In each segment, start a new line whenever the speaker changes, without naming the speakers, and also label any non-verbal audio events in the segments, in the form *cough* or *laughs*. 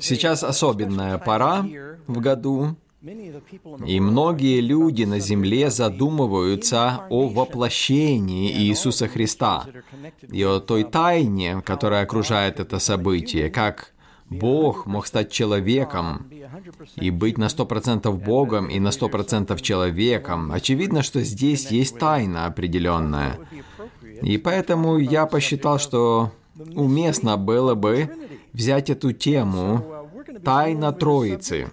Сейчас особенная пора в году, и многие люди на земле задумываются о воплощении Иисуса Христа и о той тайне, которая окружает это событие, как Бог мог стать человеком и быть на сто процентов Богом и на сто процентов человеком. Очевидно, что здесь есть тайна определенная. И поэтому я посчитал, что уместно было бы взять эту тему «Тайна Троицы».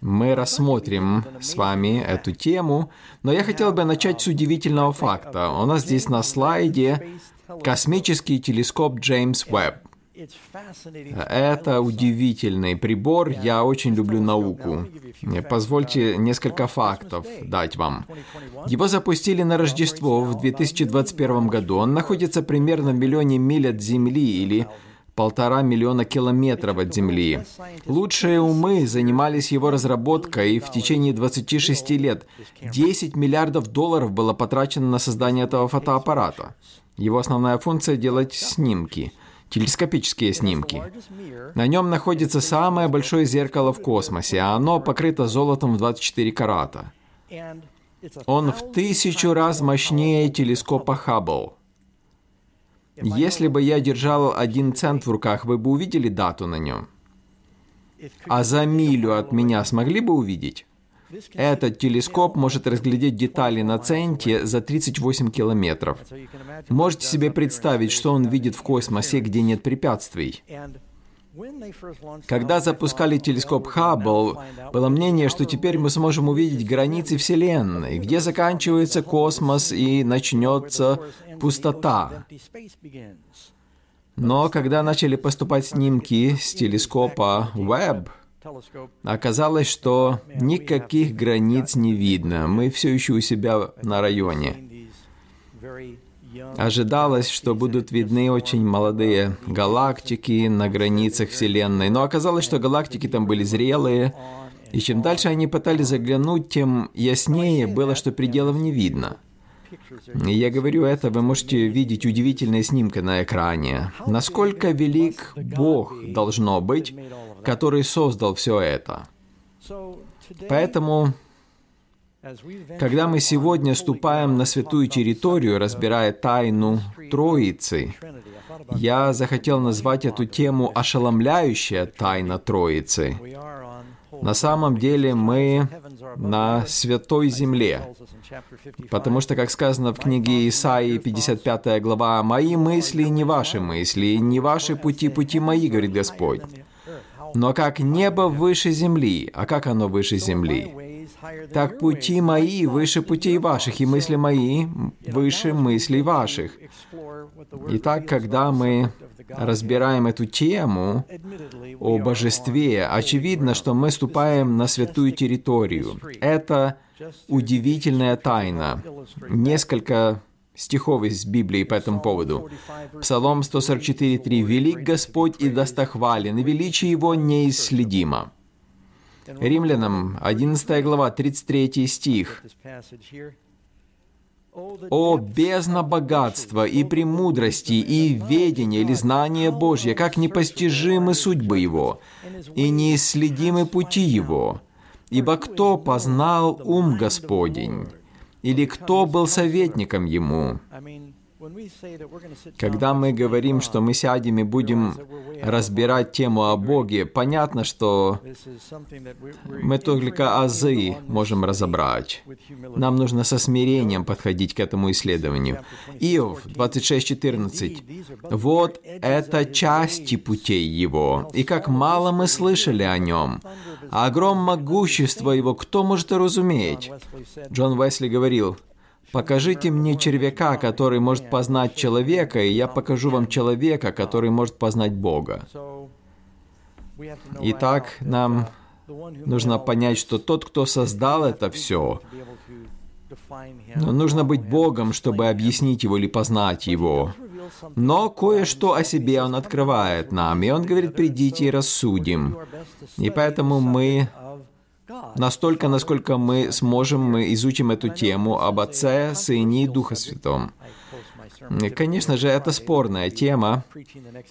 Мы рассмотрим с вами эту тему, но я хотел бы начать с удивительного факта. У нас здесь на слайде космический телескоп Джеймс Уэбб. Это удивительный прибор. Я очень люблю науку. Позвольте несколько фактов дать вам. Его запустили на Рождество в 2021 году. Он находится примерно в миллионе миль от Земли или полтора миллиона километров от Земли. Лучшие умы занимались его разработкой, и в течение 26 лет 10 миллиардов долларов было потрачено на создание этого фотоаппарата. Его основная функция – делать снимки – телескопические снимки. На нем находится самое большое зеркало в космосе, а оно покрыто золотом в 24 карата. Он в тысячу раз мощнее телескопа Хаббл. Если бы я держал один цент в руках, вы бы увидели дату на нем. А за милю от меня смогли бы увидеть? Этот телескоп может разглядеть детали на центе за 38 километров. Можете себе представить, что он видит в космосе, где нет препятствий. Когда запускали телескоп Хаббл, было мнение, что теперь мы сможем увидеть границы Вселенной, где заканчивается космос и начнется пустота. Но когда начали поступать снимки с телескопа Webb, Оказалось, что никаких границ не видно. Мы все еще у себя на районе. Ожидалось, что будут видны очень молодые галактики на границах Вселенной, но оказалось, что галактики там были зрелые, и чем дальше они пытались заглянуть, тем яснее было, что пределов не видно. Я говорю это, вы можете видеть удивительные снимки на экране. Насколько велик Бог должно быть, который создал все это. Поэтому, когда мы сегодня ступаем на святую территорию, разбирая тайну Троицы, я захотел назвать эту тему «Ошеломляющая тайна Троицы». На самом деле мы на святой земле, потому что, как сказано в книге Исаии, 55 глава, «Мои мысли не ваши мысли, не ваши пути пути мои, говорит Господь». Но как небо выше земли, а как оно выше земли? Так пути мои выше путей ваших, и мысли мои выше мыслей ваших. Итак, когда мы разбираем эту тему о божестве, очевидно, что мы ступаем на святую территорию. Это удивительная тайна. Несколько стихов из Библии по этому поводу. Псалом 144.3. «Велик Господь и достохвален, и величие Его неисследимо». Римлянам 11 глава, 33 стих. «О, бездна богатства и премудрости, и ведения или знания Божье, как непостижимы судьбы Его, и неисследимы пути Его! Ибо кто познал ум Господень?» Или кто был советником ему? Когда мы говорим, что мы сядем и будем разбирать тему о Боге, понятно, что мы только азы можем разобрать. Нам нужно со смирением подходить к этому исследованию. Иов 26.14. «Вот это части путей Его, и как мало мы слышали о Нем, а огром могущества Его кто может разуметь?» Джон Уэсли говорил, Покажите мне червяка, который может познать человека, и я покажу вам человека, который может познать Бога. Итак, нам нужно понять, что тот, кто создал это все, но нужно быть Богом, чтобы объяснить его или познать его. Но кое-что о себе он открывает нам, и он говорит, придите и рассудим. И поэтому мы Настолько, насколько мы сможем, мы изучим эту тему об Отце, Сыне и Духа Святом. Конечно же, это спорная тема.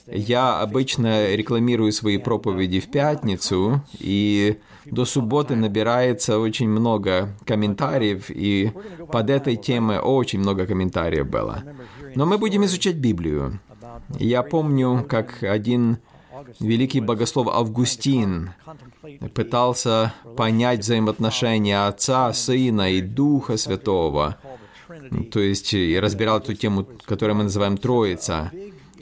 Я обычно рекламирую свои проповеди в пятницу, и до субботы набирается очень много комментариев, и под этой темой очень много комментариев было. Но мы будем изучать Библию. Я помню, как один великий богослов Августин пытался понять взаимоотношения Отца, Сына и Духа Святого, то есть и разбирал эту тему, которую мы называем Троица.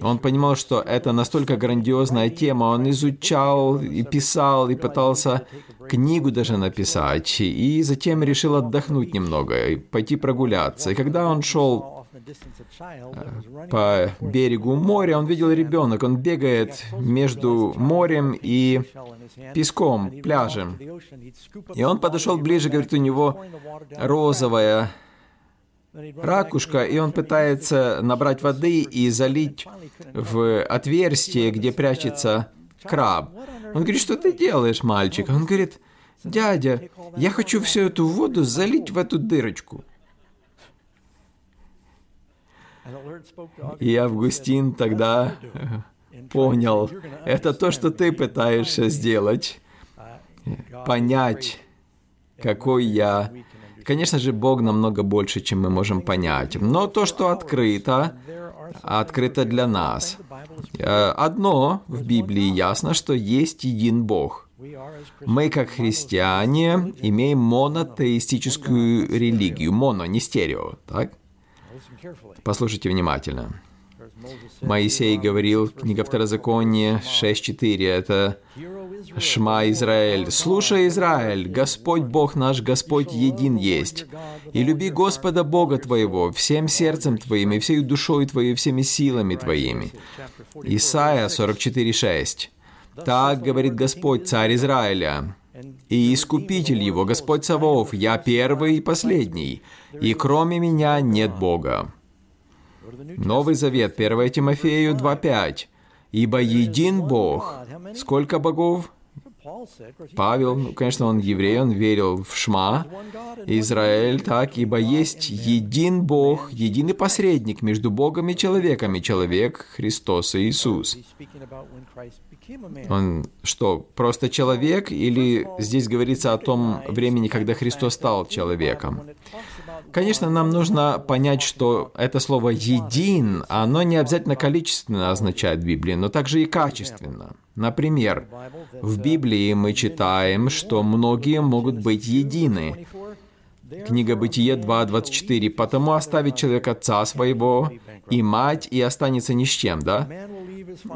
Он понимал, что это настолько грандиозная тема, он изучал и писал, и пытался книгу даже написать, и затем решил отдохнуть немного, и пойти прогуляться. И когда он шел по берегу моря, он видел ребенок, он бегает между морем и песком, пляжем. И он подошел ближе, говорит, у него розовая ракушка, и он пытается набрать воды и залить в отверстие, где прячется краб. Он говорит, что ты делаешь, мальчик? Он говорит, дядя, я хочу всю эту воду залить в эту дырочку. И Августин тогда *laughs* понял, это то, что ты пытаешься сделать, понять, какой я. Конечно же, Бог намного больше, чем мы можем понять. Но то, что открыто, открыто для нас. Э, одно в Библии ясно, что есть един Бог. Мы, как христиане, имеем монотеистическую религию. Моно, не стерео, так? Послушайте внимательно. Моисей говорил, книга Второзакония 6.4, это Шма Израиль, слушай, Израиль, Господь Бог наш, Господь един есть. И люби Господа Бога твоего всем сердцем твоим, и всей душой твоей, всеми силами твоими. Исайя 44.6. Так говорит Господь, царь Израиля, и Искупитель его, Господь Савов, я первый и последний, и кроме меня нет Бога. Новый Завет, 1 Тимофею 2.5. «Ибо един Бог». Сколько богов? Павел, ну, конечно, он еврей, он верил в Шма, Израиль, так, ибо есть един Бог, единый посредник между Богом и человеком, и человек Христос Иисус. Он что, просто человек, или здесь говорится о том времени, когда Христос стал человеком? Конечно, нам нужно понять, что это слово «един», оно не обязательно количественно означает в Библии, но также и качественно. Например, в Библии мы читаем, что многие могут быть едины. Книга Бытие 2.24. «Потому оставит человек отца своего и мать, и останется ни с чем», да?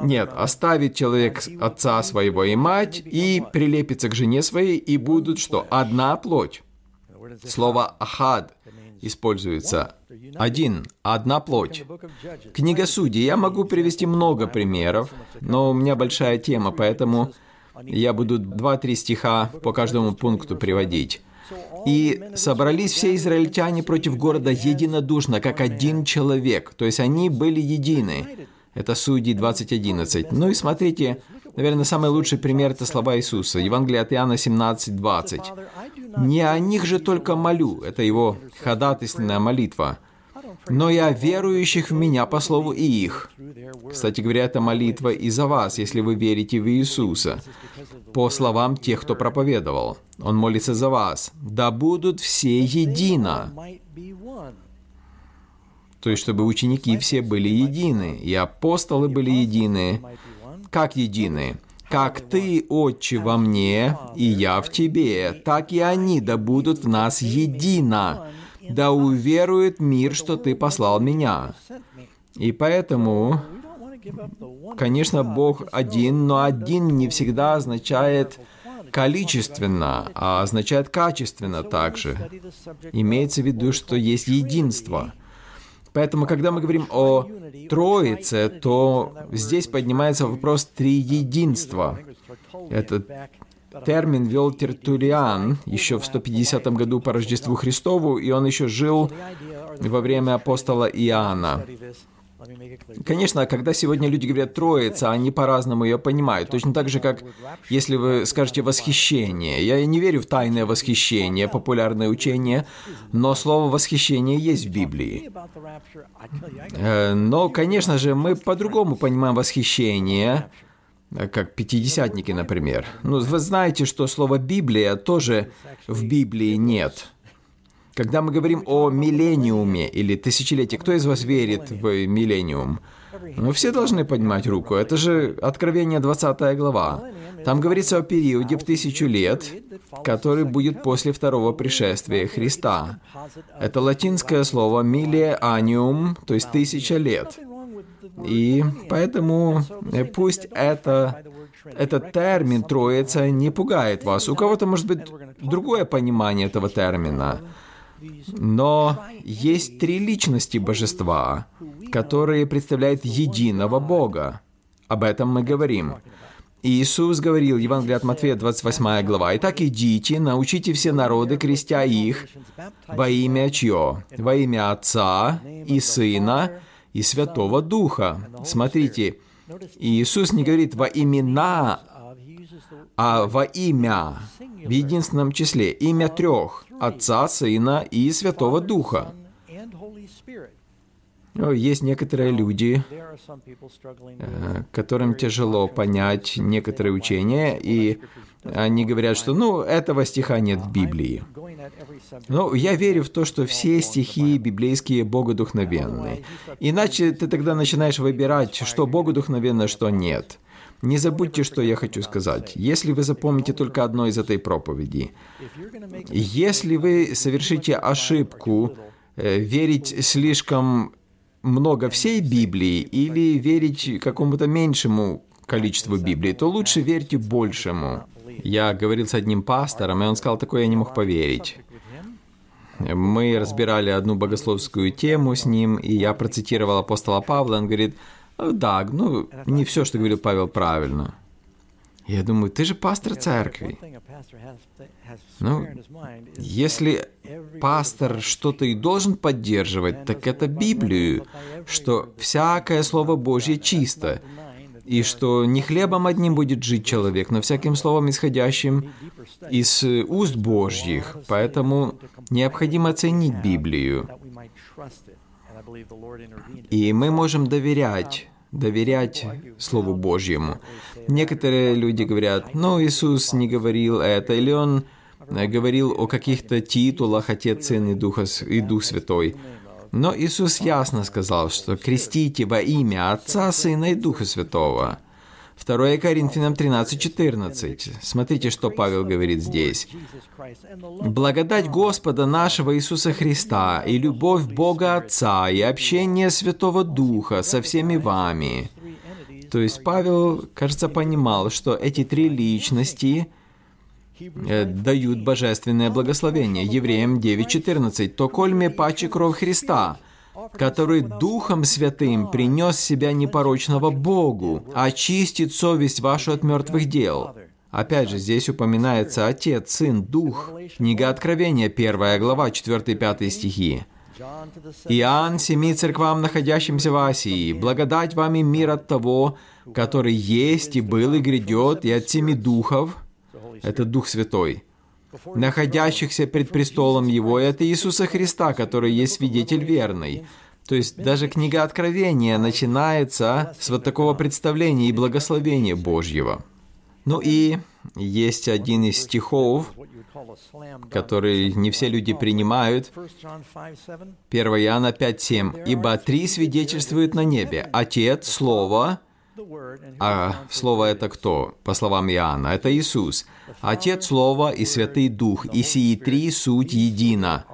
Нет, оставит человек отца своего и мать, и прилепится к жене своей, и будут что? Одна плоть. Слово «ахад» используется один, одна плоть. Книга Судей. Я могу привести много примеров, но у меня большая тема, поэтому я буду два-три стиха по каждому пункту приводить. «И собрались все израильтяне против города единодушно, как один человек». То есть они были едины. Это Судьи 20.11. Ну и смотрите, наверное, самый лучший пример – это слова Иисуса. Евангелие от Иоанна 17.20. Не о них же только молю, это его ходатайственная молитва, но и о верующих в меня по слову и их. Кстати говоря, это молитва и за вас, если вы верите в Иисуса, по словам тех, кто проповедовал. Он молится за вас. Да будут все едино. То есть, чтобы ученики все были едины, и апостолы были едины. Как едины? Как Ты, Отче, во мне, и я в Тебе, так и они да будут в нас едино, да уверует мир, что Ты послал меня. И поэтому, конечно, Бог один, но один не всегда означает количественно, а означает качественно также. Имеется в виду, что есть единство. Поэтому, когда мы говорим о Троице, то здесь поднимается вопрос триединства. Этот термин вел Тертулиан еще в 150 году по Рождеству Христову, и он еще жил во время апостола Иоанна. Конечно, когда сегодня люди говорят «троица», они по-разному ее понимают. Точно так же, как если вы скажете «восхищение». Я не верю в тайное восхищение, популярное учение, но слово «восхищение» есть в Библии. Э, но, конечно же, мы по-другому понимаем восхищение, как пятидесятники, например. Ну, вы знаете, что слово «Библия» тоже в Библии нет. Когда мы говорим о миллениуме или тысячелетии, кто из вас верит в миллениум? Ну, все должны поднимать руку. Это же Откровение 20 глава. Там говорится о периоде в тысячу лет, который будет после второго пришествия Христа. Это латинское слово «миллеаниум», то есть тысяча лет. И поэтому э, пусть это, этот термин «троица» не пугает вас. У кого-то может быть другое понимание этого термина. Но есть три личности божества, которые представляют единого Бога. Об этом мы говорим. Иисус говорил, Евангелие от Матфея, 28 глава, «Итак, идите, научите все народы, крестя их во имя чье? Во имя Отца и Сына и Святого Духа». Смотрите, Иисус не говорит во имена, а во имя, в единственном числе, имя трех. Отца, Сына и Святого Духа. Ну, есть некоторые люди, э, которым тяжело понять некоторые учения, и они говорят, что, ну, этого стиха нет в Библии. Но я верю в то, что все стихи библейские богодухновенные. Иначе ты тогда начинаешь выбирать, что богодухновенно, что нет. Не забудьте, что я хочу сказать. Если вы запомните только одно из этой проповеди, если вы совершите ошибку э, верить слишком много всей Библии или верить какому-то меньшему количеству Библии, то лучше верьте большему. Я говорил с одним пастором, и он сказал, такое я не мог поверить. Мы разбирали одну богословскую тему с ним, и я процитировал апостола Павла, он говорит, да, ну, не все, что говорил Павел, правильно. Я думаю, ты же пастор церкви. Ну, если пастор что-то и должен поддерживать, так это Библию, что всякое Слово Божье чисто, и что не хлебом одним будет жить человек, но всяким словом, исходящим из уст Божьих. Поэтому необходимо ценить Библию. И мы можем доверять доверять Слову Божьему. Некоторые люди говорят, ну, Иисус не говорил это, или Он говорил о каких-то титулах Отец, Сын и, Духа, и Дух Святой. Но Иисус ясно сказал, что крестите во имя Отца, Сына и Духа Святого – 2 Коринфянам 13:14. Смотрите, что Павел говорит здесь. «Благодать Господа нашего Иисуса Христа и любовь Бога Отца и общение Святого Духа со всеми вами». То есть Павел, кажется, понимал, что эти три личности э, дают божественное благословение. Евреям 9.14. «То кольме паче кровь Христа, который Духом Святым принес себя непорочного Богу, очистит совесть вашу от мертвых дел». Опять же, здесь упоминается Отец, Сын, Дух. Книга Откровения, 1 глава, 4-5 стихи. «Иоанн семи церквам, находящимся в Асии, благодать вам и мир от того, который есть и был и грядет, и от семи духов». Это Дух Святой находящихся пред престолом Его, это Иисуса Христа, который есть свидетель верный. То есть даже книга Откровения начинается с вот такого представления и благословения Божьего. Ну и есть один из стихов, который не все люди принимают. 1 Иоанна 5.7. «Ибо три свидетельствуют на небе. Отец, Слово, а Слово это кто? По словам Иоанна, это Иисус. Отец Слова и Святый Дух, и сии три суть едино.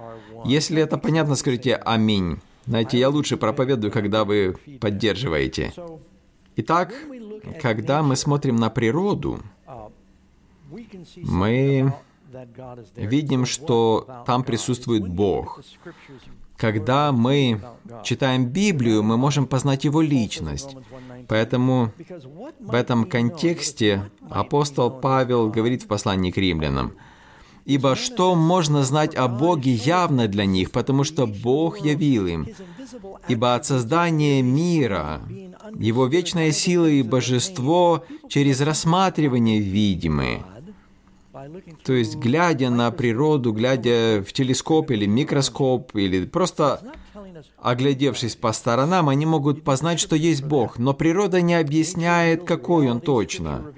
Если это понятно, скажите «Аминь». Знаете, я лучше проповедую, когда вы поддерживаете. Итак, когда мы смотрим на природу, мы видим, что там присутствует Бог. Когда мы читаем Библию, мы можем познать Его личность. Поэтому в этом контексте апостол Павел говорит в послании к римлянам, Ибо что можно знать о Боге явно для них, потому что Бог явил им. Ибо от создания мира Его вечная сила и божество через рассматривание видимы. То есть, глядя на природу, глядя в телескоп или микроскоп, или просто оглядевшись по сторонам, они могут познать, что есть Бог, но природа не объясняет, какой Он точно.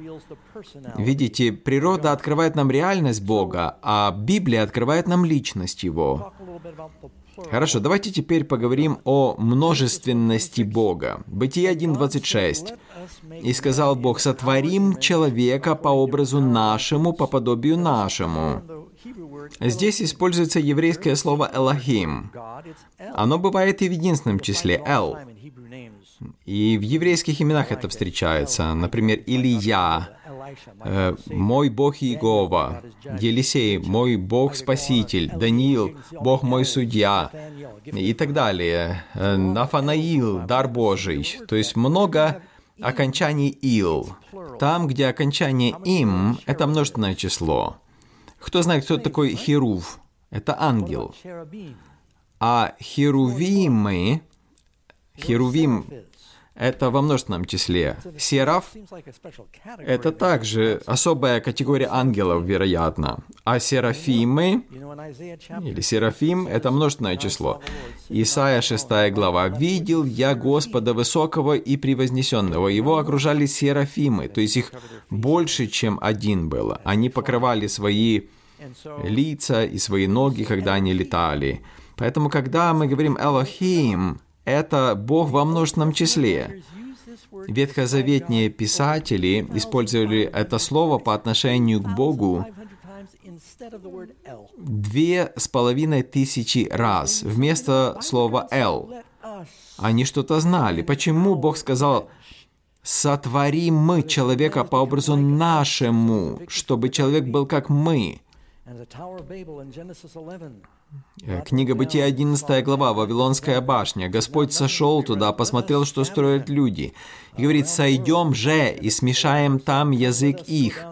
Видите, природа открывает нам реальность Бога, а Библия открывает нам личность Его. Хорошо, давайте теперь поговорим о множественности Бога. Бытие 1.26. «И сказал Бог, сотворим человека по образу нашему, по подобию нашему». Здесь используется еврейское слово «элохим». Оно бывает и в единственном числе «эл». И в еврейских именах это встречается. Например, Илья, э, «Мой Бог Иегова», Елисей, «Мой Бог Спаситель», Даниил, «Бог мой судья» и так далее. Э, Нафанаил, «Дар Божий». То есть много окончаний «ил». Там, где окончание «им» — это множественное число. Кто знает, кто такой Херув? Это ангел. А Херувимы, Херувим это во множественном числе. Сераф — это также особая категория ангелов, вероятно. А серафимы, или серафим — это множественное число. Исайя 6 глава. «Видел я Господа Высокого и Превознесенного. Его окружали серафимы». То есть их больше, чем один было. Они покрывали свои лица и свои ноги, когда они летали. Поэтому, когда мы говорим «Элохим», это Бог во множественном числе. Ветхозаветные писатели использовали это слово по отношению к Богу две с половиной тысячи раз вместо слова «эл». Они что-то знали. Почему Бог сказал «сотворим мы человека по образу нашему, чтобы человек был как мы»? Э, книга Бытия, 11 глава, Вавилонская башня. Господь сошел туда, посмотрел, что строят люди. И говорит, «Сойдем же и смешаем там язык их,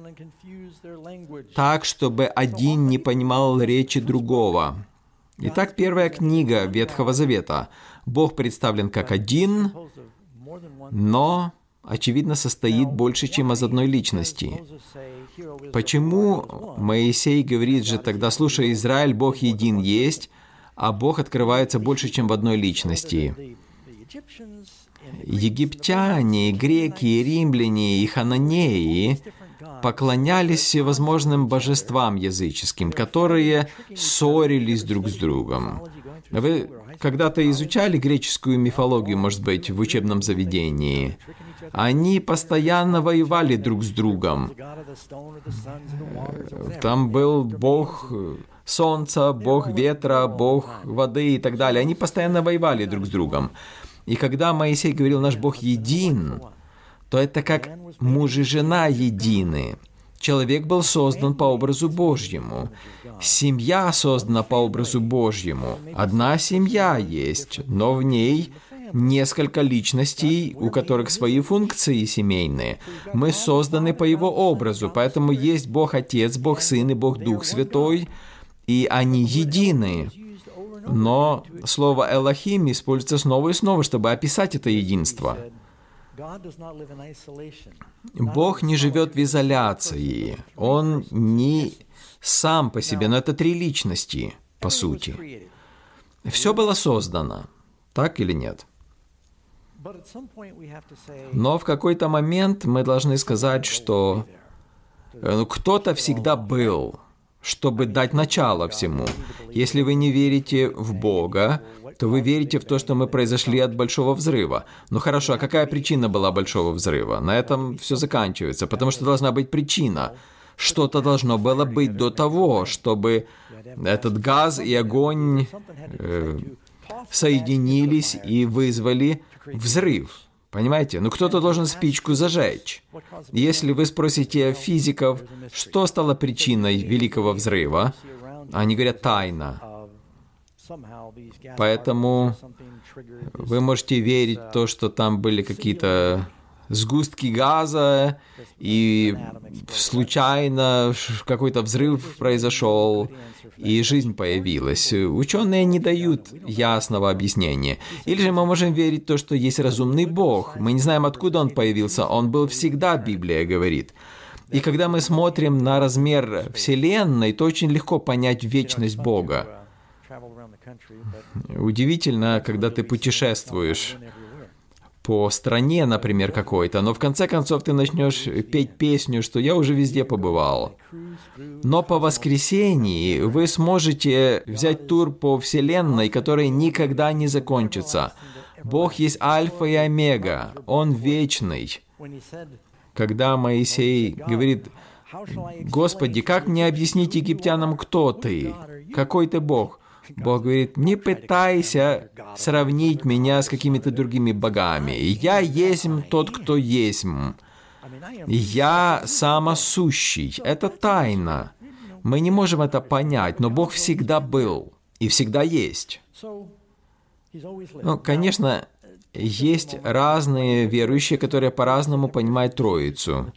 так, чтобы один не понимал речи другого». Итак, первая книга Ветхого Завета. Бог представлен как один, но, очевидно, состоит больше, чем из одной личности. Почему Моисей говорит же тогда, слушай, Израиль, Бог един есть, а Бог открывается больше, чем в одной личности? Египтяне, греки, римляне и хананеи поклонялись всевозможным божествам языческим, которые ссорились друг с другом. Вы когда-то изучали греческую мифологию, может быть, в учебном заведении? Они постоянно воевали друг с другом. Там был бог солнца, бог ветра, бог воды и так далее. Они постоянно воевали друг с другом. И когда Моисей говорил, наш Бог един, то это как муж и жена едины. Человек был создан по образу Божьему. Семья создана по образу Божьему. Одна семья есть, но в ней несколько личностей, у которых свои функции семейные. Мы созданы по Его образу, поэтому есть Бог Отец, Бог Сын и Бог Дух Святой, и они едины. Но слово «элохим» используется снова и снова, чтобы описать это единство. Бог не живет в изоляции. Он не сам по себе, но это три личности, по сути. Все было создано, так или нет? Но в какой-то момент мы должны сказать, что э, ну, кто-то всегда был, чтобы дать начало всему. Если вы не верите в Бога, то вы верите в то, что мы произошли от большого взрыва. Ну хорошо, а какая причина была большого взрыва? На этом все заканчивается, потому что должна быть причина. Что-то должно было быть до того, чтобы этот газ и огонь э, соединились и вызвали взрыв. Понимаете? Ну кто-то должен спичку зажечь. Если вы спросите физиков, что стало причиной Великого взрыва, они говорят тайна. Поэтому вы можете верить в то, что там были какие-то сгустки газа, и случайно какой-то взрыв произошел, и жизнь появилась. Ученые не дают ясного объяснения. Или же мы можем верить в то, что есть разумный Бог. Мы не знаем, откуда он появился. Он был всегда, Библия говорит. И когда мы смотрим на размер Вселенной, то очень легко понять вечность Бога. Удивительно, когда ты путешествуешь по стране, например, какой-то, но в конце концов ты начнешь петь песню, что я уже везде побывал. Но по воскресенье вы сможете взять тур по Вселенной, который никогда не закончится. Бог есть Альфа и Омега, Он вечный. Когда Моисей говорит, «Господи, как мне объяснить египтянам, кто ты? Какой ты Бог?» *laughs* Бог говорит, не пытайся сравнить меня с какими-то другими богами. Я есть тот, кто есть. Я самосущий. Это тайна. Мы не можем это понять, но Бог всегда был и всегда есть. Ну, конечно, есть разные верующие, которые по-разному понимают Троицу.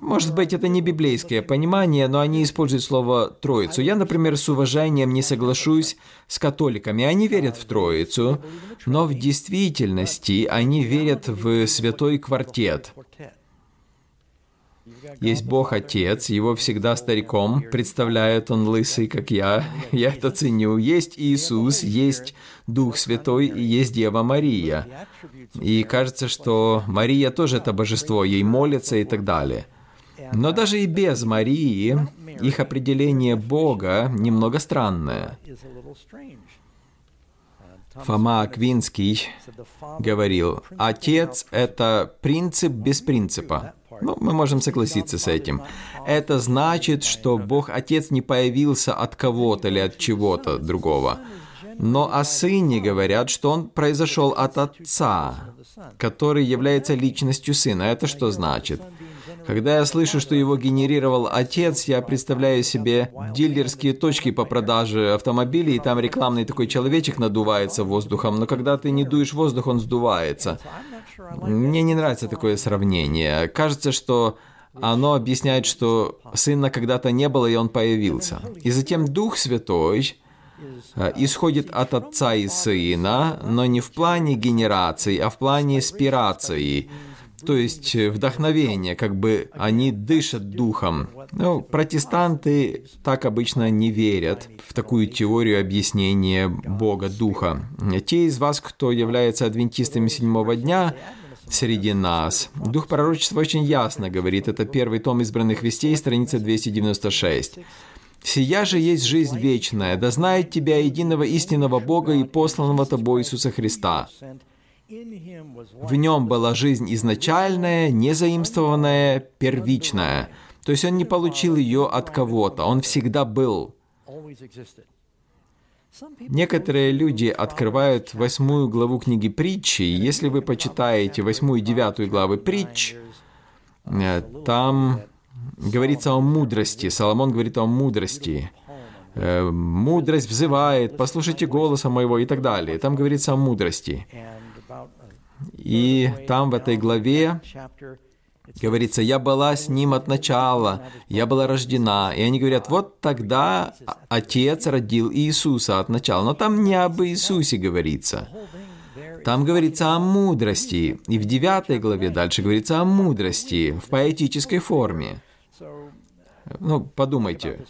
Может быть, это не библейское понимание, но они используют слово «троицу». Я, например, с уважением не соглашусь с католиками. Они верят в Троицу, но в действительности они верят в святой квартет. Есть Бог Отец, его всегда стариком представляет он лысый, как я. *laughs* Я это ценю. Есть Иисус, есть Дух Святой и есть Дева Мария. И кажется, что Мария тоже это божество, ей молятся и так далее. Но даже и без Марии их определение Бога немного странное. Фома Аквинский говорил, «Отец — это принцип без принципа». Ну, мы можем согласиться с этим. Это значит, что Бог Отец не появился от кого-то или от чего-то другого. Но о Сыне говорят, что Он произошел от Отца, который является личностью Сына. Это что значит? Когда я слышу, что его генерировал отец, я представляю себе дилерские точки по продаже автомобилей, и там рекламный такой человечек надувается воздухом, но когда ты не дуешь воздух, он сдувается. Мне не нравится такое сравнение. Кажется, что оно объясняет, что сына когда-то не было, и он появился. И затем Дух Святой э, исходит от Отца и Сына, но не в плане генерации, а в плане спирации – то есть э, вдохновение, как бы они дышат духом. Ну, протестанты так обычно не верят в такую теорию объяснения Бога Духа. Те из вас, кто является адвентистами седьмого дня, среди нас. Дух пророчества очень ясно говорит, это первый том избранных вестей, страница 296. «Сия же есть жизнь вечная, да знает тебя единого истинного Бога и посланного тобой Иисуса Христа, в нем была жизнь изначальная, незаимствованная, первичная. То есть он не получил ее от кого-то, он всегда был. Некоторые люди открывают восьмую главу книги притчи, и если вы почитаете восьмую и девятую главы притч, э, там говорится о мудрости. Соломон говорит о мудрости. Э, мудрость взывает, послушайте голоса моего и так далее. Там говорится о мудрости. И там в этой главе говорится, я была с ним от начала, я была рождена. И они говорят, вот тогда Отец родил Иисуса от начала. Но там не об Иисусе говорится. Там говорится о мудрости. И в девятой главе дальше говорится о мудрости в поэтической форме. Ну, подумайте,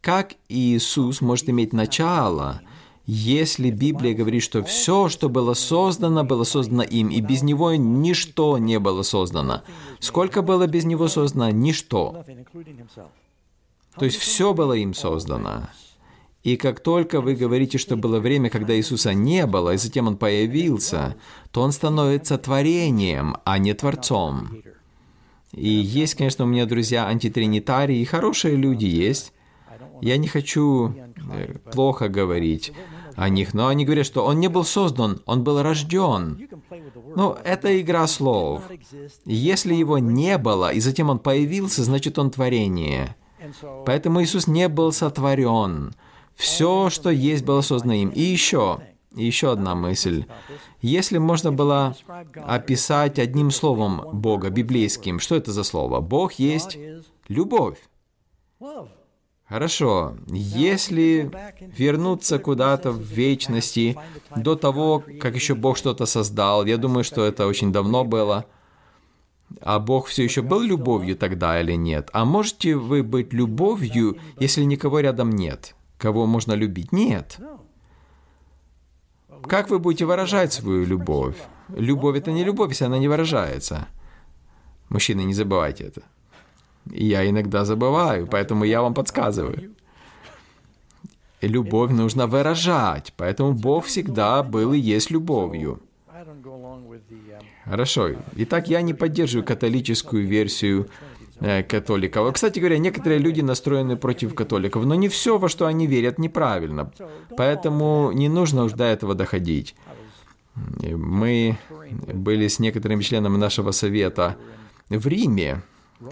как Иисус может иметь начало, если Библия говорит, что все, что было создано, было создано им, и без него ничто не было создано. Сколько было без него создано? Ничто. То есть все было им создано. И как только вы говорите, что было время, когда Иисуса не было, и затем Он появился, то Он становится творением, а не Творцом. И есть, конечно, у меня друзья антитринитарии, и хорошие люди есть. Я не хочу э, плохо говорить о них, но они говорят, что он не был создан, он был рожден. Ну, это игра слов. Если его не было, и затем он появился, значит он творение. Поэтому Иисус не был сотворен. Все, что есть, было создано им. И еще, еще одна мысль. Если можно было описать одним словом Бога, библейским, что это за слово? Бог есть любовь. Хорошо, если вернуться куда-то в вечности, до того, как еще Бог что-то создал, я думаю, что это очень давно было, а Бог все еще был любовью тогда или нет? А можете вы быть любовью, если никого рядом нет? Кого можно любить? Нет. Как вы будете выражать свою любовь? Любовь — это не любовь, если она не выражается. Мужчины, не забывайте это. Я иногда забываю, поэтому я вам подсказываю. Любовь нужно выражать, поэтому Бог всегда был и есть любовью. Хорошо. Итак, я не поддерживаю католическую версию э, католиков. Кстати говоря, некоторые люди настроены против католиков, но не все, во что они верят, неправильно. Поэтому не нужно уж до этого доходить. Мы были с некоторыми членами нашего совета в Риме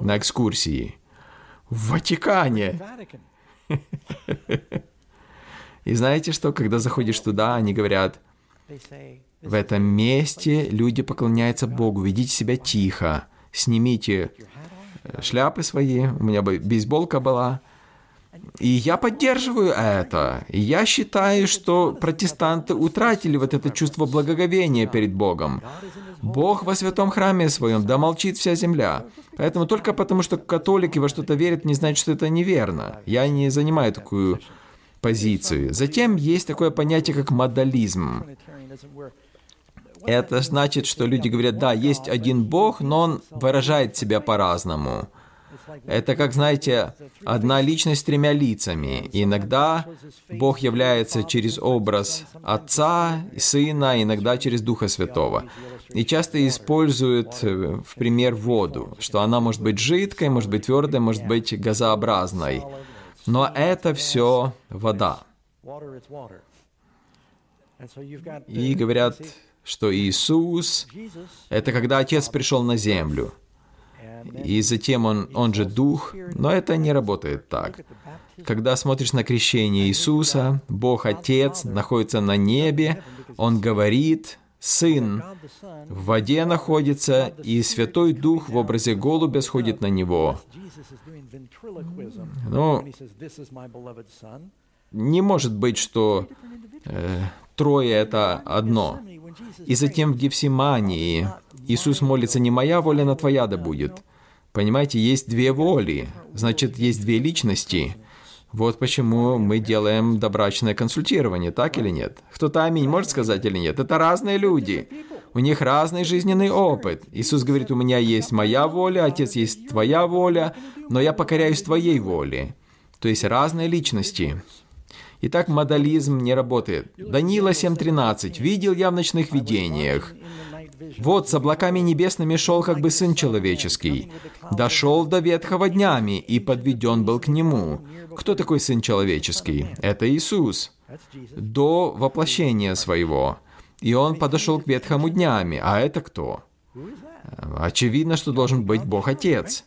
на экскурсии. В Ватикане. *laughs* И знаете что, когда заходишь туда, они говорят, в этом месте люди поклоняются Богу, ведите себя тихо, снимите э, шляпы свои, у меня бы бейсболка была. И я поддерживаю это. И я считаю, что протестанты утратили вот это чувство благоговения перед Богом. Бог во святом храме своем, да молчит вся земля. Поэтому только потому, что католики во что-то верят, не значит, что это неверно. Я не занимаю такую позицию. Затем есть такое понятие, как модализм. Это значит, что люди говорят, да, есть один Бог, но он выражает себя по-разному. Это как, знаете, одна личность с тремя лицами. Иногда Бог является через образ Отца, Сына, иногда через Духа Святого. И часто используют э, в пример воду, что она может быть жидкой, может быть твердой, может быть газообразной. Но это все вода. И говорят, что Иисус — это когда Отец пришел на землю. И затем он, он же Дух, но это не работает так. Когда смотришь на крещение Иисуса, Бог Отец находится на небе, Он говорит, Сын в воде находится, и Святой Дух в образе голубя сходит на Него. Ну, не может быть, что э, трое — это одно. И затем в Гефсимании Иисус молится, не моя воля, но твоя да будет. Понимаете, есть две воли, значит, есть две личности. Вот почему мы делаем добрачное консультирование, так или нет? Кто-то аминь может сказать или нет? Это разные люди. У них разный жизненный опыт. Иисус говорит, у меня есть моя воля, Отец есть твоя воля, но я покоряюсь твоей воле. То есть разные личности. Итак, модализм не работает. Данила 7.13. «Видел я в ночных видениях. Вот с облаками небесными шел как бы Сын Человеческий. Дошел до ветхого днями и подведен был к Нему». Кто такой Сын Человеческий? Это Иисус. До воплощения Своего. И Он подошел к ветхому днями. А это кто? Очевидно, что должен быть Бог Отец.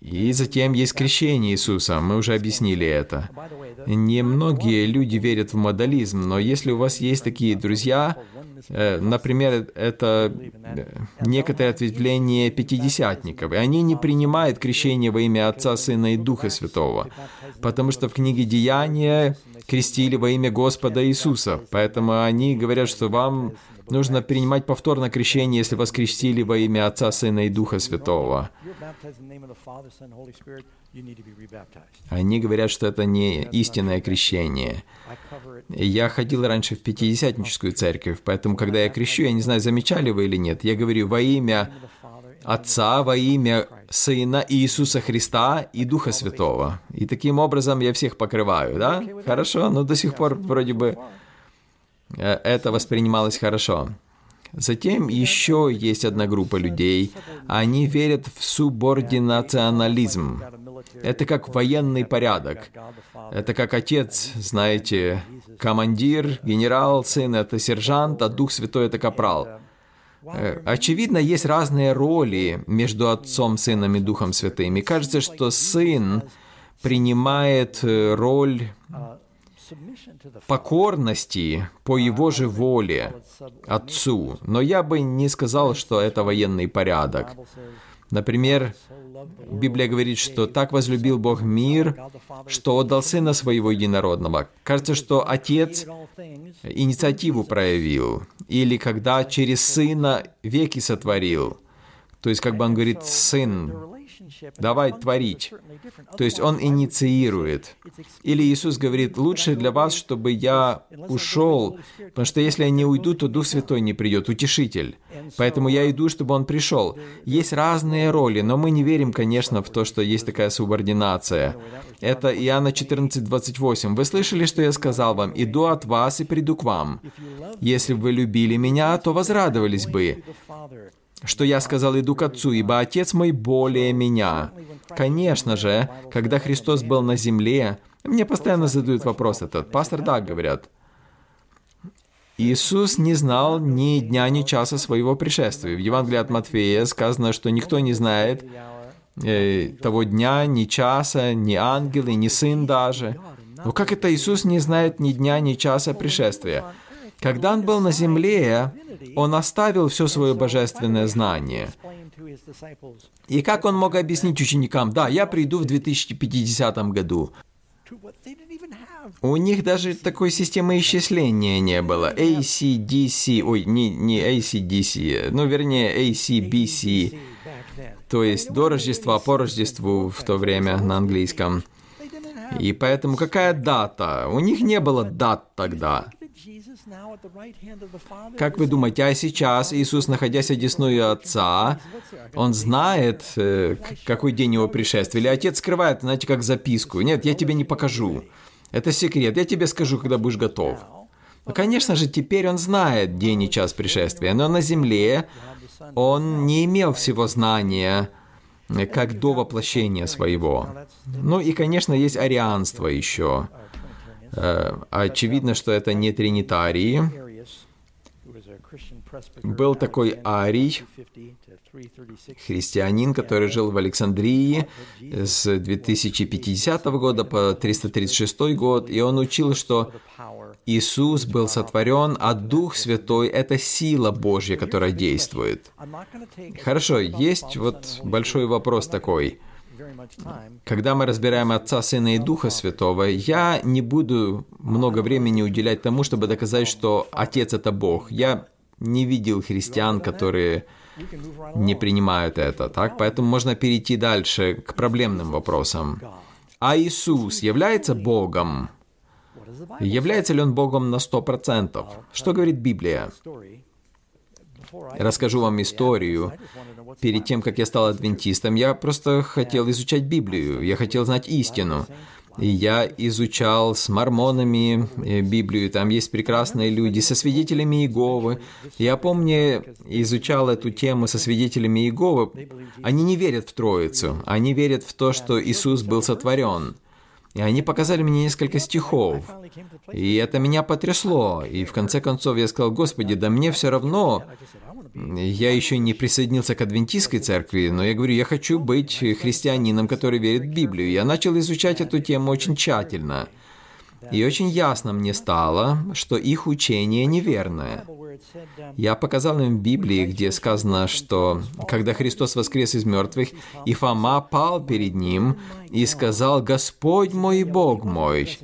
И затем есть крещение Иисуса, мы уже объяснили это. Немногие люди верят в модализм, но если у вас есть такие друзья, э, например, это э, некоторые ответвления пятидесятников, и они не принимают крещение во имя Отца, Сына и Духа Святого, потому что в книге Деяния крестили во имя Господа Иисуса, поэтому они говорят, что вам Нужно принимать повторно крещение, если вас крестили во имя Отца, Сына и Духа Святого. Они говорят, что это не истинное крещение. Я ходил раньше в Пятидесятническую церковь, поэтому, когда я крещу, я не знаю, замечали вы или нет, я говорю во имя Отца, во имя Сына Иисуса Христа и Духа Святого. И таким образом я всех покрываю, да? Хорошо, но до сих пор вроде бы это воспринималось хорошо. Затем еще есть одна группа людей. Они верят в субординационализм. Это как военный порядок. Это как отец, знаете, командир, генерал, сын — это сержант, а Дух Святой — это капрал. Э, очевидно, есть разные роли между Отцом, Сыном и Духом Святым. И кажется, что Сын принимает э, роль покорности по его же воле Отцу. Но я бы не сказал, что это военный порядок. Например, Библия говорит, что так возлюбил Бог мир, что отдал Сына Своего Единородного. Кажется, что Отец инициативу проявил, или когда через Сына веки сотворил. То есть, как бы он говорит, Сын, давай творить. То есть он инициирует. Или Иисус говорит, лучше для вас, чтобы я ушел, потому что если я не уйду, то Дух Святой не придет, утешитель. Поэтому я иду, чтобы он пришел. Есть разные роли, но мы не верим, конечно, в то, что есть такая субординация. Это Иоанна 14, 28. «Вы слышали, что я сказал вам? Иду от вас и приду к вам. Если бы вы любили меня, то возрадовались бы что я сказал, иду к Отцу, ибо Отец мой более меня. Конечно же, когда Христос был на земле, мне постоянно задают вопрос этот. Пастор, да, говорят. Иисус не знал ни дня, ни часа своего пришествия. В Евангелии от Матфея сказано, что никто не знает э, того дня, ни часа, ни ангелы, ни сын даже. Но как это Иисус не знает ни дня, ни часа пришествия? Когда он был на земле, он оставил все свое божественное знание. И как он мог объяснить ученикам, да, я приду в 2050 году. У них даже такой системы исчисления не было. ACDC, ой, не, не ACDC, ну, вернее, ACBC, то есть до Рождества, по Рождеству в то время на английском. И поэтому какая дата? У них не было дат тогда. Как вы думаете, а сейчас Иисус, находясь одесную Отца, Он знает, э, какой день Его пришествия? Или Отец скрывает, знаете, как записку? Нет, я тебе не покажу. Это секрет, я тебе скажу, когда будешь готов. Ну, конечно же, теперь Он знает день и час пришествия, но на земле Он не имел всего знания, как до воплощения своего. Ну и, конечно, есть арианство еще. Э, очевидно, что это не тринитарии. Был такой Арий, христианин, который жил в Александрии с 2050 года по 336 год, и он учил, что Иисус был сотворен, а Дух Святой — это сила Божья, которая действует. Хорошо, есть вот большой вопрос такой — когда мы разбираем Отца, Сына и Духа Святого, я не буду много времени уделять тому, чтобы доказать, что Отец — это Бог. Я не видел христиан, которые не принимают это, так? Поэтому можно перейти дальше к проблемным вопросам. А Иисус является Богом? Является ли Он Богом на сто процентов? Что говорит Библия? Расскажу вам историю. Перед тем, как я стал адвентистом, я просто хотел изучать Библию, я хотел знать истину. И я изучал с мормонами э, Библию, там есть прекрасные люди, со свидетелями Иеговы. Я помню, изучал эту тему со свидетелями Иеговы. Они не верят в Троицу, они верят в то, что Иисус был сотворен. И они показали мне несколько стихов. И это меня потрясло. И в конце концов я сказал, Господи, да мне все равно. Я еще не присоединился к адвентистской церкви, но я говорю, я хочу быть христианином, который верит в Библию. Я начал изучать эту тему очень тщательно. И очень ясно мне стало, что их учение неверное. Я показал им Библии, где сказано, что когда Христос воскрес из мертвых, и Фома пал перед ним и сказал, «Господь мой Бог мой».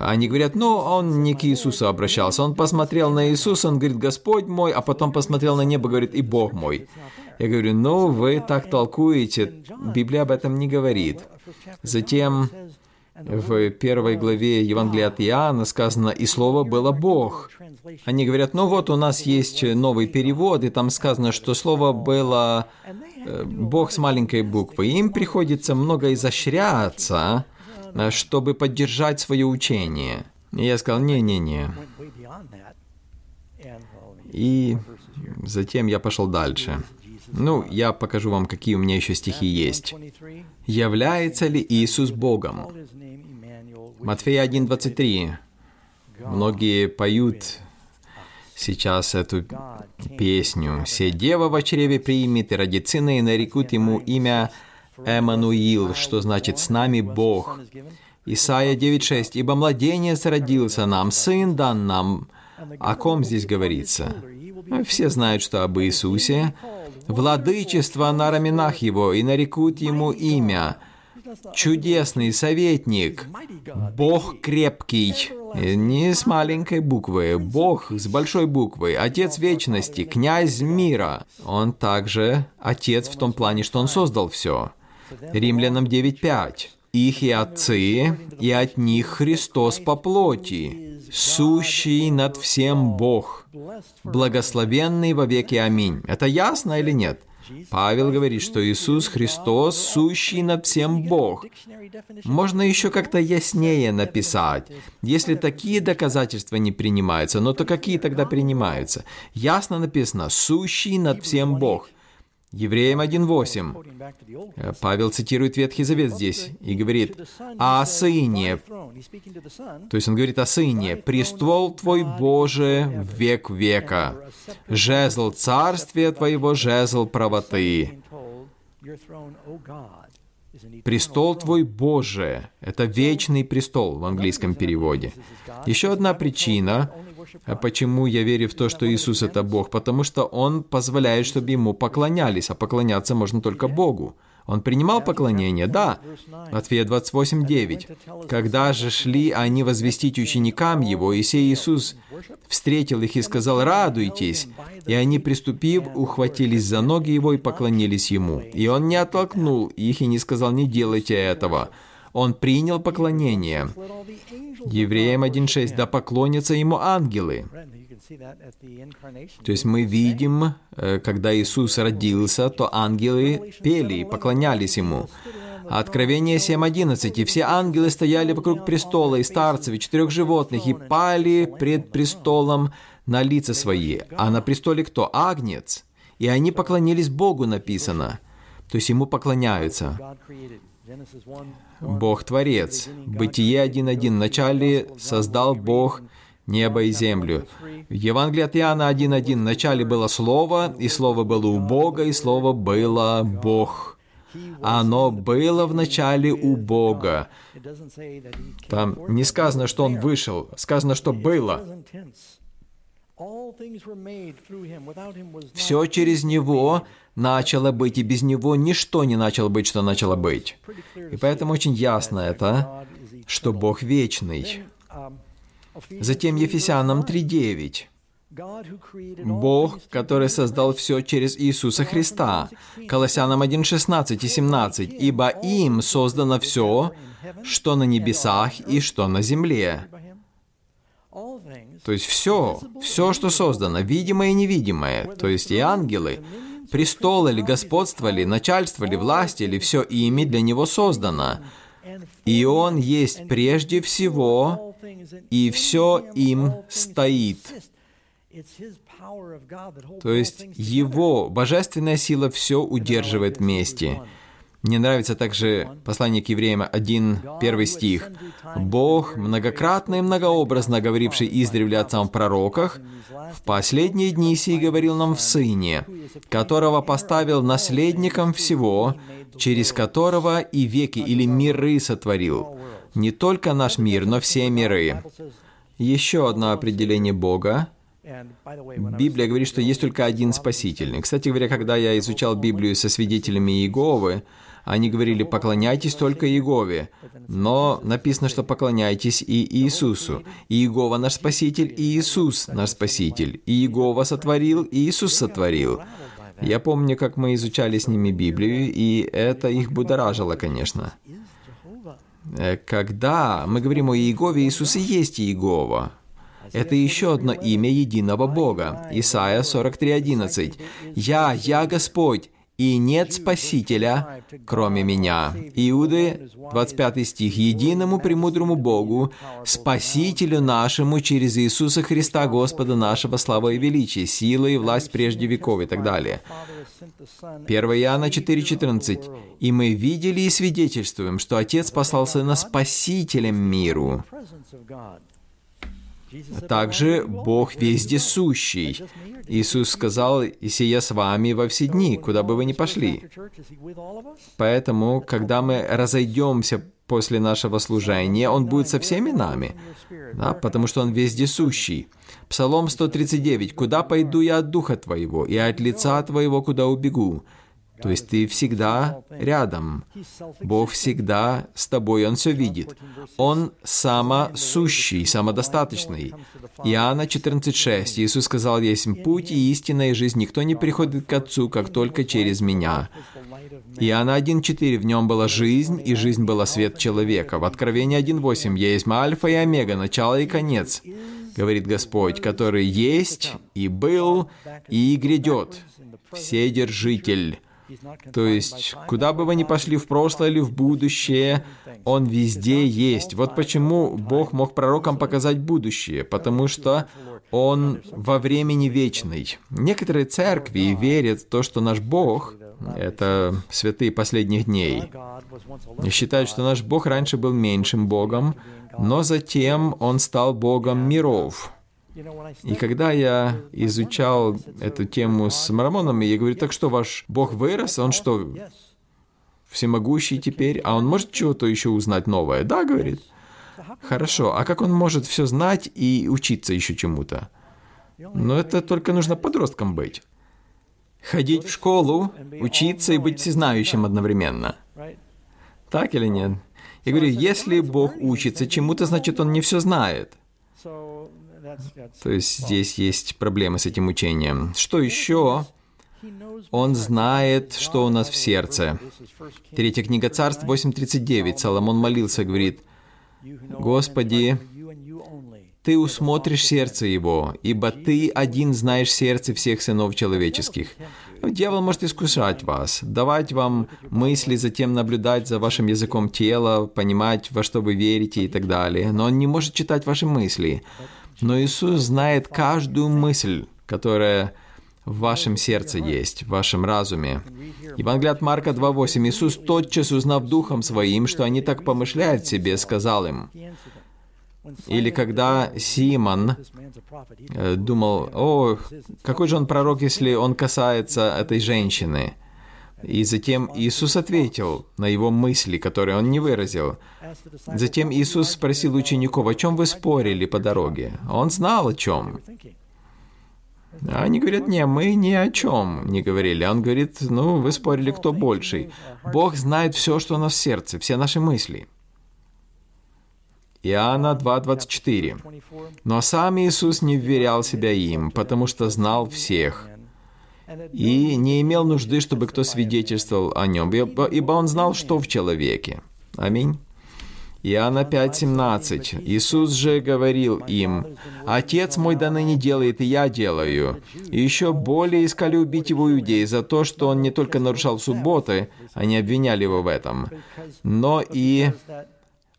Они говорят, ну, он не к Иисусу обращался. Он посмотрел на Иисуса, он говорит, Господь мой, а потом посмотрел на небо, говорит, и Бог мой. Я говорю, ну, вы так толкуете, Библия об этом не говорит. Затем в первой главе Евангелия от Иоанна сказано «И Слово было Бог». Они говорят, ну вот у нас есть новый перевод, и там сказано, что Слово было э, Бог с маленькой буквы. Им приходится много изощряться, чтобы поддержать свое учение. И я сказал, не-не-не. И затем я пошел дальше. Ну, я покажу вам, какие у меня еще стихи есть. «Является ли Иисус Богом?» Матфея 1.23. Многие поют сейчас эту песню. «Се дева в чреве примет, и родит сына, и нарекут ему имя Эммануил, что значит «с нами Бог». Исайя 9.6. «Ибо младенец родился нам, сын дан нам». О ком здесь говорится? Все знают, что об Иисусе. «Владычество на раменах его, и нарекут ему имя» чудесный советник, Бог крепкий, не с маленькой буквы, Бог с большой буквы, Отец вечности, князь мира. Он также Отец в том плане, что Он создал все. Римлянам 9.5. Их и отцы, и от них Христос по плоти, сущий над всем Бог, благословенный во веки. Аминь. Это ясно или нет? Павел говорит, что Иисус Христос сущий над всем Бог. Можно еще как-то яснее написать. Если такие доказательства не принимаются, но то какие тогда принимаются? Ясно написано «сущий над всем Бог». Евреям 1.8. Э, Павел цитирует Ветхий Завет здесь и говорит о сыне. То есть он говорит о сыне. «Престол твой, Боже, век века, жезл царствия твоего, жезл правоты». Престол твой Боже. Это вечный престол в английском переводе. Еще одна причина, а почему я верю в то, что Иисус это Бог, потому что Он позволяет, чтобы Ему поклонялись, а поклоняться можно только Богу. Он принимал поклонение, да. Матфея 28, 9. «Когда же шли они возвестить ученикам Его, и сей Иисус встретил их и сказал, «Радуйтесь!» И они, приступив, ухватились за ноги Его и поклонились Ему. И Он не оттолкнул их и не сказал, «Не делайте этого». Он принял поклонение. Евреям 1.6, «Да поклонятся ему ангелы». То есть мы видим, э, когда Иисус родился, то ангелы пели и поклонялись Ему. Откровение 7.11. «И все ангелы стояли вокруг престола, и старцев, и четырех животных, и пали пред престолом на лица свои». А на престоле кто? Агнец. И они поклонились Богу, написано. То есть Ему поклоняются. Бог Творец. Бытие 1.1. Вначале создал Бог небо и землю. В Евангелии от Иоанна 1.1. Вначале было Слово, и Слово было у Бога, и Слово было Бог. Оно было в начале у Бога. Там не сказано, что Он вышел, сказано, что было. Все через Него начало быть, и без Него ничто не начало быть, что начало быть. И поэтому очень ясно это, что Бог вечный. Затем Ефесянам 3.9. Бог, который создал все через Иисуса Христа. Колоссянам 1.16 и 17. «Ибо им создано все, что на небесах и что на земле». То есть все, все, что создано, видимое и невидимое, то есть и ангелы, престолы ли, господство ли, начальство ли, власть или все ими для него создано. И он есть прежде всего, и все им стоит. То есть его божественная сила все удерживает вместе. Мне нравится также послание к евреям 1, 1 стих. «Бог, многократно и многообразно говоривший издревле отцам в пророках, в последние дни сей говорил нам в Сыне, которого поставил наследником всего, через которого и веки или миры сотворил. Не только наш мир, но все миры». Еще одно определение Бога Библия говорит, что есть только один Спаситель. Кстати говоря, когда я изучал Библию со свидетелями Иеговы, они говорили, поклоняйтесь только Иегове. Но написано, что поклоняйтесь и Иисусу. И Иегова наш Спаситель, и Иисус наш Спаситель. И Иегова сотворил, и Иисус сотворил. Я помню, как мы изучали с ними Библию, и это их будоражило, конечно. Э, когда мы говорим о Иегове, Иисус и есть Иегова. Это еще одно имя единого Бога. Исайя 43.11. «Я, я Господь, и нет Спасителя, кроме меня». Иуды, 25 стих, «Единому премудрому Богу, Спасителю нашему через Иисуса Христа, Господа нашего, слава и величие, сила и власть прежде веков» и так далее. 1 Иоанна 4,14. «И мы видели и свидетельствуем, что Отец послал Сына Спасителем миру». Также Бог вездесущий. Иисус сказал, «И сия с вами во все дни, куда бы вы ни пошли». Поэтому, когда мы разойдемся после нашего служения, Он будет со всеми нами, да, потому что Он вездесущий. Псалом 139. «Куда пойду я от Духа Твоего, и от лица Твоего куда убегу?» То есть ты всегда рядом. Бог всегда с тобой, Он все видит. Он самосущий, самодостаточный. Иоанна 14,6. Иисус сказал, «Есть путь и истинная жизнь. Никто не приходит к Отцу, как только через Меня». Иоанна 1.4. В нем была жизнь, и жизнь была свет человека. В Откровении 1.8. Есть Альфа и Омега, начало и конец, говорит Господь, который есть и был и грядет, Вседержитель. То есть, куда бы вы ни пошли, в прошлое или в будущее, Он везде есть. Вот почему Бог мог пророкам показать будущее, потому что Он во времени вечный. Некоторые церкви верят в то, что наш Бог — это святые последних дней. И считают, что наш Бог раньше был меньшим Богом, но затем Он стал Богом миров — и когда я изучал эту тему с мормонами, я говорю, так что ваш Бог вырос, он что, всемогущий теперь, а он может чего-то еще узнать новое? Да, говорит. Хорошо, а как он может все знать и учиться еще чему-то? Но это только нужно подросткам быть. Ходить в школу, учиться и быть всезнающим одновременно. Так или нет? Я говорю, если Бог учится чему-то, значит, Он не все знает. То есть здесь есть проблемы с этим учением. Что еще? Он знает, что у нас в сердце. Третья книга Царств 8.39. Соломон молился, говорит, «Господи, Ты усмотришь сердце его, ибо Ты один знаешь сердце всех сынов человеческих». Дьявол может искушать вас, давать вам мысли, затем наблюдать за вашим языком тела, понимать, во что вы верите и так далее. Но он не может читать ваши мысли. Но Иисус знает каждую мысль, которая в вашем сердце есть, в вашем разуме. Евангелие от Марка 2.8. Иисус, тотчас узнав Духом Своим, что они так помышляют себе, сказал им, или когда Симон э, думал, о, какой же он пророк, если он касается этой женщины? И затем Иисус ответил на его мысли, которые он не выразил. Затем Иисус спросил учеников, о чем вы спорили по дороге. Он знал о чем. они говорят, не, мы ни о чем не говорили. Он говорит, ну, вы спорили, кто больший. Бог знает все, что у нас в сердце, все наши мысли. Иоанна 2.24. Но сам Иисус не вверял себя им, потому что знал всех, и не имел нужды, чтобы кто свидетельствовал о нем, ибо он знал, что в человеке. Аминь. Иоанна 5.17. Иисус же говорил им, «Отец мой да ныне делает, и я делаю». И еще более искали убить его иудеи за то, что он не только нарушал субботы, они обвиняли его в этом, но и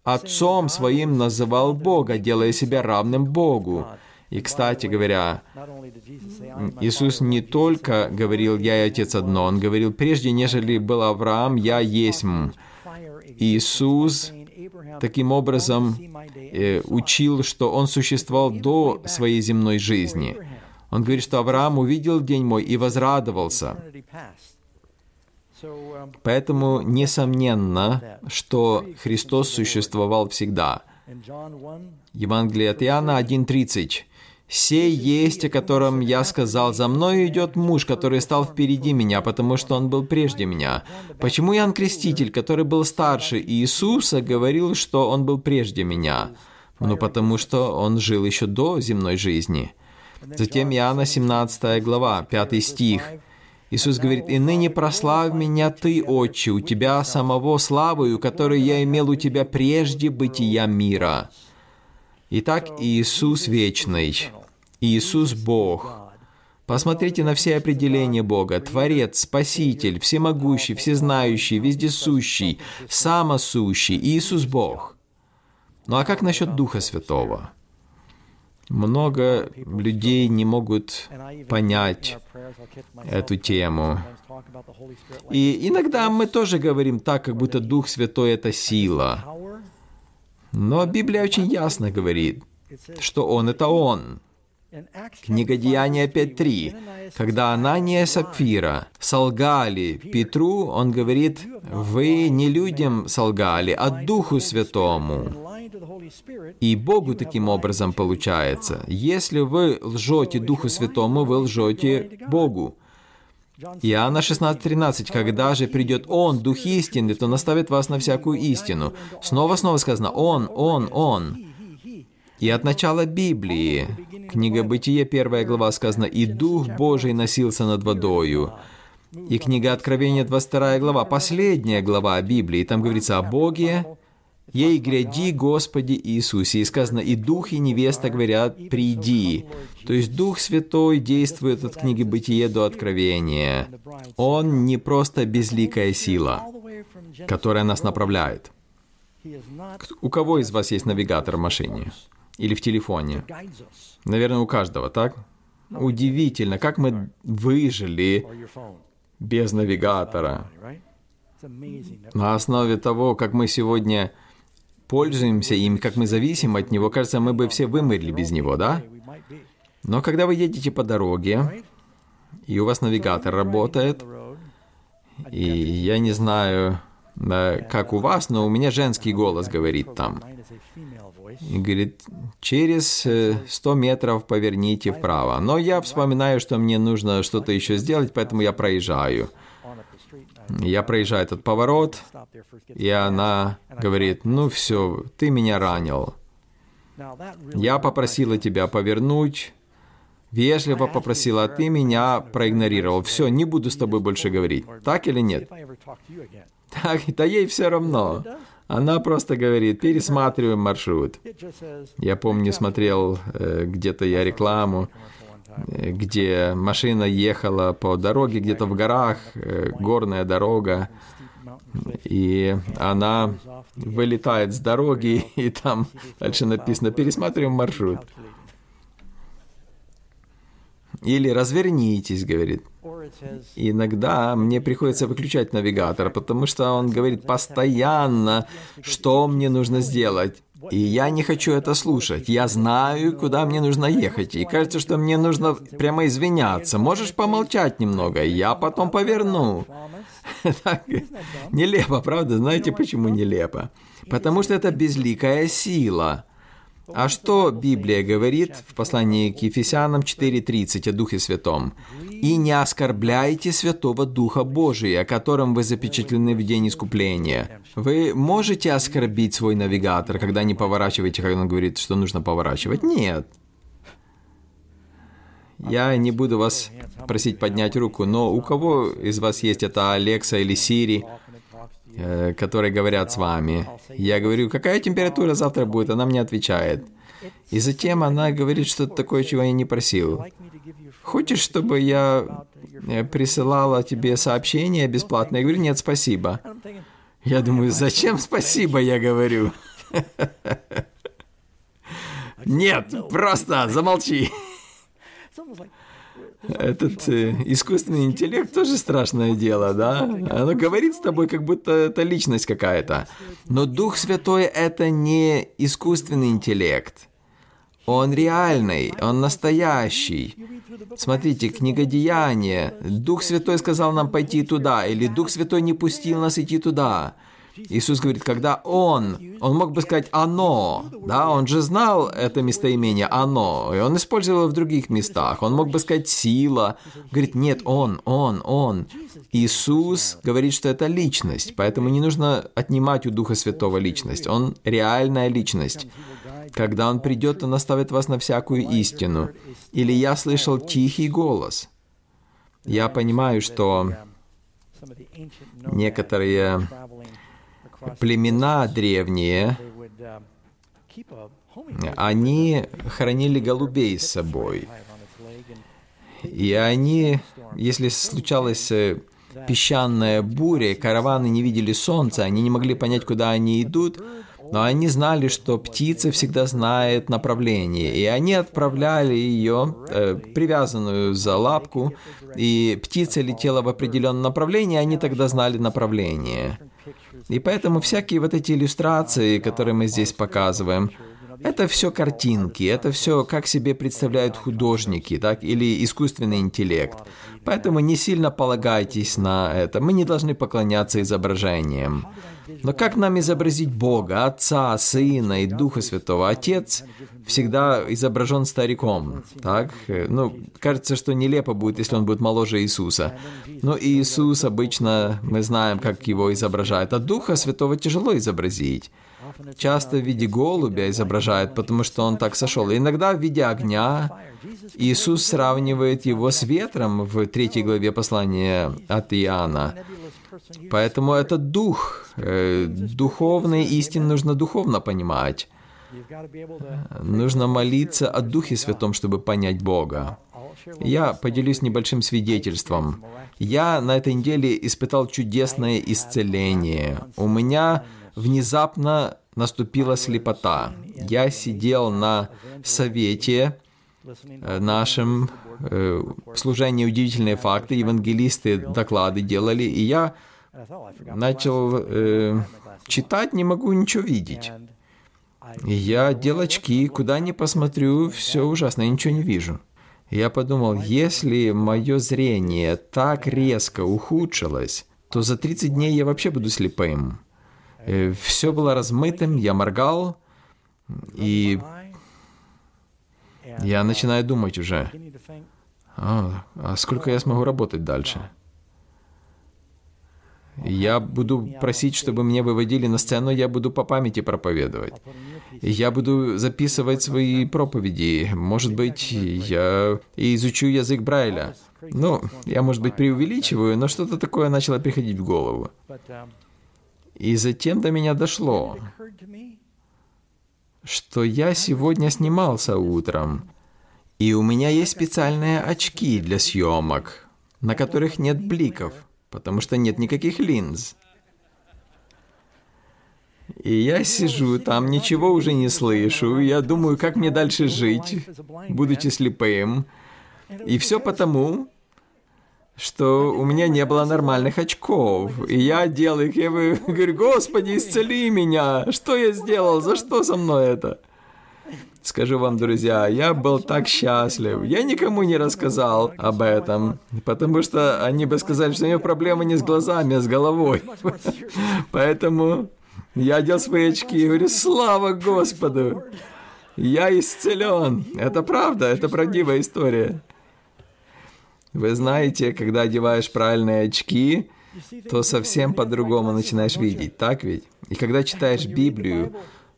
отцом своим называл Бога, делая себя равным Богу. И, кстати говоря, Иисус не только говорил «Я и Отец одно», Он говорил «Прежде, нежели был Авраам, я есть». Иисус таким образом э, учил, что Он существовал до своей земной жизни. Он говорит, что Авраам увидел день мой и возрадовался. Поэтому несомненно, что Христос существовал всегда. Евангелие от Иоанна 1.30. «Сей есть, о котором я сказал, за мной идет муж, который стал впереди меня, потому что он был прежде меня». Почему Иоанн Креститель, который был старше Иисуса, говорил, что он был прежде меня? Ну, потому что он жил еще до земной жизни. Затем Иоанна 17 глава, 5 стих. Иисус говорит, «И ныне прославь меня Ты, Отче, у Тебя самого славою, которую я имел у Тебя прежде бытия мира». Итак, Иисус вечный. Иисус Бог. Посмотрите на все определения Бога. Творец, Спаситель, Всемогущий, Всезнающий, Вездесущий, Самосущий. Иисус Бог. Ну а как насчет Духа Святого? Много людей не могут понять эту тему. И иногда мы тоже говорим так, как будто Дух Святой — это сила. Но Библия очень ясно говорит, что Он — это Он. Книга Деяния 5.3. Когда Анания и Сапфира солгали Петру, он говорит, «Вы не людям солгали, а Духу Святому». И Богу таким образом получается. Если вы лжете Духу Святому, вы лжете Богу. Иоанна 16.13. «Когда же придет Он, Дух истины, то наставит вас на всякую истину». Снова-снова сказано «Он, Он, Он». И от начала Библии, книга Бытие, первая глава, сказано «И Дух Божий носился над водою». И книга Откровения, 22 глава, последняя глава Библии, там говорится о Боге, Ей гряди, Господи Иисусе. И сказано, и Дух, и невеста говорят, приди. То есть Дух Святой действует от книги Бытие до Откровения. Он не просто безликая сила, которая нас направляет. У кого из вас есть навигатор в машине? Или в телефоне? Наверное, у каждого, так? Удивительно, как мы выжили без навигатора. На основе того, как мы сегодня пользуемся им, как мы зависим от него, кажется, мы бы все вымерли без него, да? Но когда вы едете по дороге, и у вас навигатор работает, и я не знаю, как у вас, но у меня женский голос говорит там. И говорит, через 100 метров поверните вправо. Но я вспоминаю, что мне нужно что-то еще сделать, поэтому я проезжаю. Я проезжаю этот поворот, и она говорит, ну все, ты меня ранил. Я попросила тебя повернуть, вежливо попросила, а ты меня проигнорировал. Все, не буду с тобой больше говорить. Так или нет? Так, да ей все равно. Она просто говорит, пересматриваем маршрут. Я помню, смотрел э, где-то я рекламу, где машина ехала по дороге где-то в горах, э, горная дорога, и она вылетает с дороги, и там дальше написано «Пересматриваем маршрут». Или «Развернитесь», говорит. Иногда мне приходится выключать навигатор, потому что он говорит постоянно, что мне нужно сделать. И я не хочу это слушать. Я знаю, куда мне нужно ехать. И кажется, что мне нужно прямо извиняться. Можешь помолчать немного, я потом поверну. *laughs* Так, нелепо, правда? Знаете, почему нелепо? Потому что это безликая сила. А что Библия говорит в послании к Ефесянам 4.30 о Духе Святом? «И не оскорбляйте Святого Духа Божия, которым вы запечатлены в день искупления». Вы можете оскорбить свой навигатор, когда не поворачиваете, когда он говорит, что нужно поворачивать? Нет. Я не буду вас просить поднять руку, но у кого из вас есть это Алекса или Сири, которые говорят с вами. Я говорю, какая температура завтра будет? Она мне отвечает. И затем она говорит что-то такое, чего я не просил. Хочешь, чтобы я э, присылала тебе сообщение бесплатно? Я говорю, нет, спасибо. Я думаю, зачем спасибо, я говорю. *laughs* Нет, просто замолчи. Этот э, искусственный интеллект тоже страшное дело, да? Оно говорит с тобой, как будто это личность какая-то. Но Дух Святой — это не искусственный интеллект. Он реальный, он настоящий. Смотрите, книга Деяния. Дух Святой сказал нам пойти туда, или Дух Святой не пустил нас идти туда. Иисус говорит, когда Он, Он мог бы сказать «оно», да, Он же знал это местоимение «оно», и Он использовал в других местах. Он мог бы сказать «сила», говорит «нет, Он, Он, Он». Иисус говорит, что это личность, поэтому не нужно отнимать у Духа Святого личность. Он реальная личность. Когда Он придет, Он оставит вас на всякую истину. Или я слышал тихий голос. Я понимаю, что некоторые племена древние, они хранили голубей с собой. И они, если случалась э, песчаная буря, караваны не видели солнца, они не могли понять, куда они идут, но они знали, что птица всегда знает направление, и они отправляли ее, э, привязанную за лапку, и птица летела в определенном направлении, они тогда знали направление. И поэтому всякие вот эти иллюстрации, которые мы здесь показываем, Это все картинки, это все как себе представляют художники, так, или искусственный интеллект. Поэтому не сильно полагайтесь на это. Мы не должны поклоняться изображениям. Но как нам изобразить Бога, Отца, Сына и Духа Святого? Отец всегда изображен стариком, так? Ну, кажется, что нелепо будет, если он будет моложе Иисуса. Но Иисус обычно, мы знаем, как его изображают, а Духа Святого тяжело изобразить. Часто в виде голубя изображают, потому что он так сошел. Иногда в виде огня. Иисус сравнивает его с ветром в третьей главе послания от Иоанна. Поэтому это дух. Э, духовные истины нужно духовно понимать. Нужно молиться о Духе Святом, чтобы понять Бога. Я поделюсь небольшим свидетельством. Я на этой неделе испытал чудесное исцеление. У меня внезапно наступила слепота. Я сидел на совете э, нашем э, служении «Удивительные факты», евангелисты доклады делали, и я начал э, читать, не могу ничего видеть. И я одел очки, куда ни посмотрю, все ужасно, я ничего не вижу. Я подумал, если мое зрение так резко ухудшилось, то за 30 дней я вообще буду слепым. Э, Все было размытым, я моргал, и я начинаю думать уже, а, а сколько я смогу работать дальше? Я буду просить, чтобы мне выводили на сцену, я буду по памяти проповедовать. Я буду записывать свои проповеди. Может быть, я изучу язык Брайля. Ну, я, может быть, преувеличиваю, но что-то такое начало приходить в голову. И затем до меня дошло, что я сегодня снимался утром, и у меня есть специальные очки для съемок, на которых нет бликов, потому что нет никаких линз. И я сижу там, ничего уже не слышу, я думаю, как мне дальше жить, будучи слепым. И все потому, что у меня не было нормальных очков. И я делал их, я *laughs* говорю, Господи, исцели меня! Что я сделал? За что со мной это? Скажу вам, друзья, я был так счастлив. Я никому не рассказал об этом, потому что они бы сказали, что у меня проблема не с глазами, а с головой. *laughs* Поэтому я одел свои очки и говорю, слава Господу! Я исцелен. Это правда, это правдивая история. Вы знаете, когда одеваешь правильные очки, то совсем по-другому начинаешь видеть, так ведь? И когда читаешь Библию,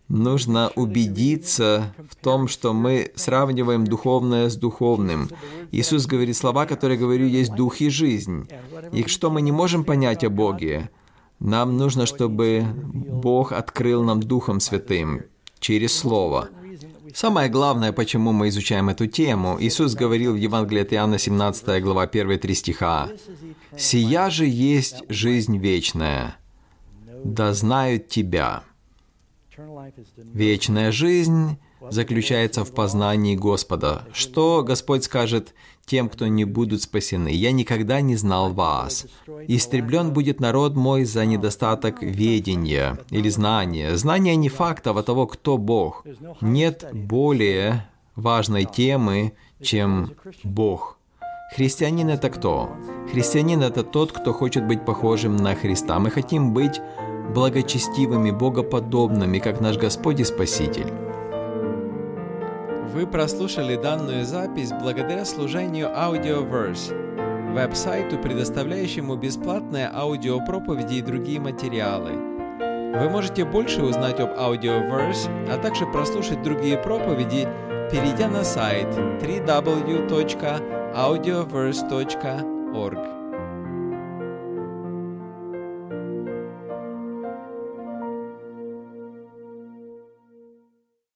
нужно убедиться в том, что мы сравниваем духовное с духовным. Иисус говорит слова, которые говорю, есть дух и жизнь. И что мы не можем понять о Боге, нам нужно, чтобы Бог открыл нам Духом Святым через Слово. Самое главное, почему мы изучаем эту тему, Иисус говорил в Евангелии от Иоанна 17 глава 1-3 стиха, «Сия же есть жизнь вечная, да знают Тебя». Вечная жизнь заключается в познании Господа. Что Господь скажет тем, кто не будут спасены? «Я никогда не знал вас. Истреблен будет народ мой за недостаток ведения или знания». Знания не фактов, а того, кто Бог. Нет более важной темы, чем Бог. Христианин это кто? Христианин это тот, кто хочет быть похожим на Христа. Мы хотим быть благочестивыми, богоподобными, как наш Господь и Спаситель. Вы прослушали данную запись благодаря служению Audioverse, веб-сайту, предоставляющему бесплатные аудиопроповеди и другие материалы. Вы можете больше узнать об Audioverse, а также прослушать другие проповеди, перейдя на сайт www.audioverse.org.